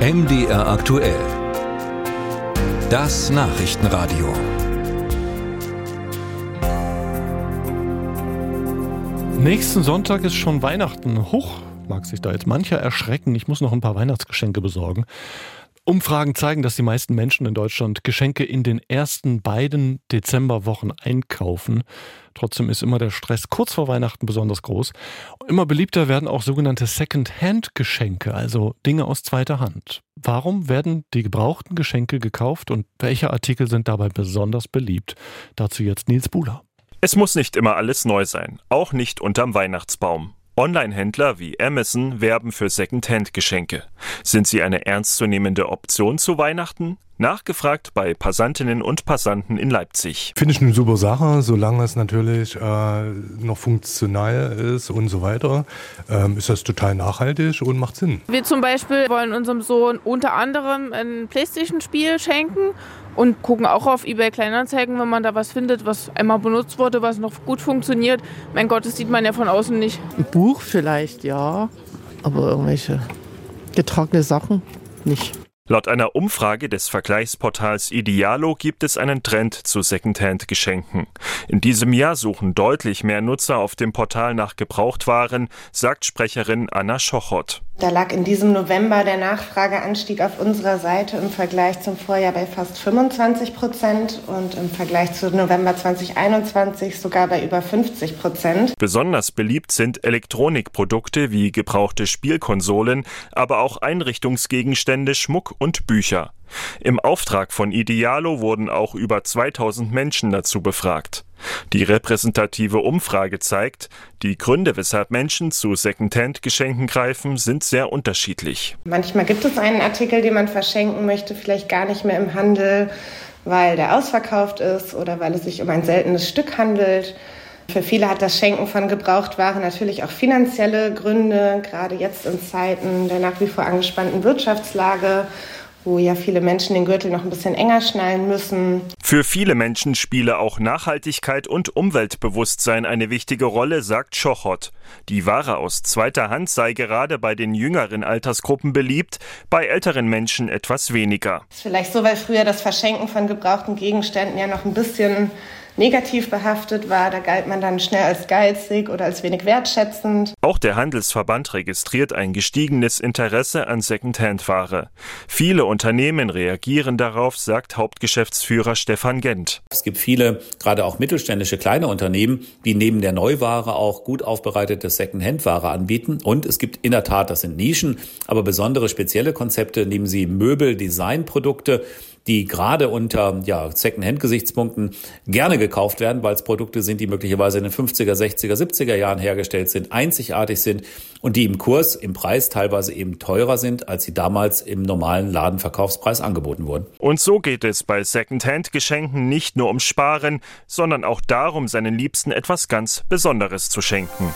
MDR aktuell. Das Nachrichtenradio. Nächsten Sonntag ist schon Weihnachten. Huch, mag sich da jetzt mancher erschrecken. Ich muss noch ein paar Weihnachtsgeschenke besorgen. Umfragen zeigen, dass die meisten Menschen in Deutschland Geschenke in den ersten beiden Dezemberwochen einkaufen. Trotzdem ist immer der Stress kurz vor Weihnachten besonders groß. Immer beliebter werden auch sogenannte Second-Hand-Geschenke, also Dinge aus zweiter Hand. Warum werden die gebrauchten Geschenke gekauft und welche Artikel sind dabei besonders beliebt? Dazu jetzt Nils Buhler. Es muss nicht immer alles neu sein, auch nicht unterm Weihnachtsbaum. Online-Händler wie Amazon werben für Second-Hand-Geschenke. Sind sie eine ernstzunehmende Option zu Weihnachten? Nachgefragt bei Passantinnen und Passanten in Leipzig. Finde ich eine super Sache, solange es natürlich äh, noch funktional ist und so weiter, ähm, ist das total nachhaltig und macht Sinn. Wir zum Beispiel wollen unserem Sohn unter anderem ein Playstation-Spiel schenken und gucken auch auf eBay Kleinanzeigen, wenn man da was findet, was einmal benutzt wurde, was noch gut funktioniert. Mein Gott, das sieht man ja von außen nicht. Ein Buch vielleicht, ja, aber irgendwelche getragene Sachen nicht. Laut einer Umfrage des Vergleichsportals Idealo gibt es einen Trend zu Secondhand-Geschenken. In diesem Jahr suchen deutlich mehr Nutzer auf dem Portal nach Gebrauchtwaren, sagt Sprecherin Anna Schochot. Da lag in diesem November der Nachfrageanstieg auf unserer Seite im Vergleich zum Vorjahr bei fast 25 Prozent und im Vergleich zu November 2021 sogar bei über 50 Prozent. Besonders beliebt sind Elektronikprodukte wie gebrauchte Spielkonsolen, aber auch Einrichtungsgegenstände, Schmuck und Bücher. Im Auftrag von Idealo wurden auch über 2000 Menschen dazu befragt. Die repräsentative Umfrage zeigt, die Gründe, weshalb Menschen zu Secondhand-Geschenken greifen, sind sehr unterschiedlich. Manchmal gibt es einen Artikel, den man verschenken möchte, vielleicht gar nicht mehr im Handel, weil der ausverkauft ist oder weil es sich um ein seltenes Stück handelt. Für viele hat das Schenken von Gebrauchtwaren natürlich auch finanzielle Gründe, gerade jetzt in Zeiten der nach wie vor angespannten Wirtschaftslage wo ja viele Menschen den Gürtel noch ein bisschen enger schnallen müssen. Für viele Menschen spiele auch Nachhaltigkeit und Umweltbewusstsein eine wichtige Rolle, sagt Schochot. Die Ware aus zweiter Hand sei gerade bei den jüngeren Altersgruppen beliebt, bei älteren Menschen etwas weniger. Vielleicht so, weil früher das Verschenken von gebrauchten Gegenständen ja noch ein bisschen negativ behaftet war. Da galt man dann schnell als geizig oder als wenig wertschätzend. Auch der Handelsverband registriert ein gestiegenes Interesse an Secondhand-Ware. Viele Unternehmen reagieren darauf, sagt Hauptgeschäftsführer Stefan Gent. Es gibt viele, gerade auch mittelständische kleine Unternehmen, die neben der Neuware auch gut aufbereitete Secondhand-Ware anbieten. Und es gibt in der Tat, das sind Nischen, aber besondere spezielle Konzepte, nehmen sie Möbel, Designprodukte die gerade unter ja, Second-Hand-Gesichtspunkten gerne gekauft werden, weil es Produkte sind, die möglicherweise in den 50er, 60er, 70er Jahren hergestellt sind, einzigartig sind und die im Kurs, im Preis teilweise eben teurer sind, als sie damals im normalen Ladenverkaufspreis angeboten wurden. Und so geht es bei Second-Hand-Geschenken nicht nur um Sparen, sondern auch darum, seinen Liebsten etwas ganz Besonderes zu schenken.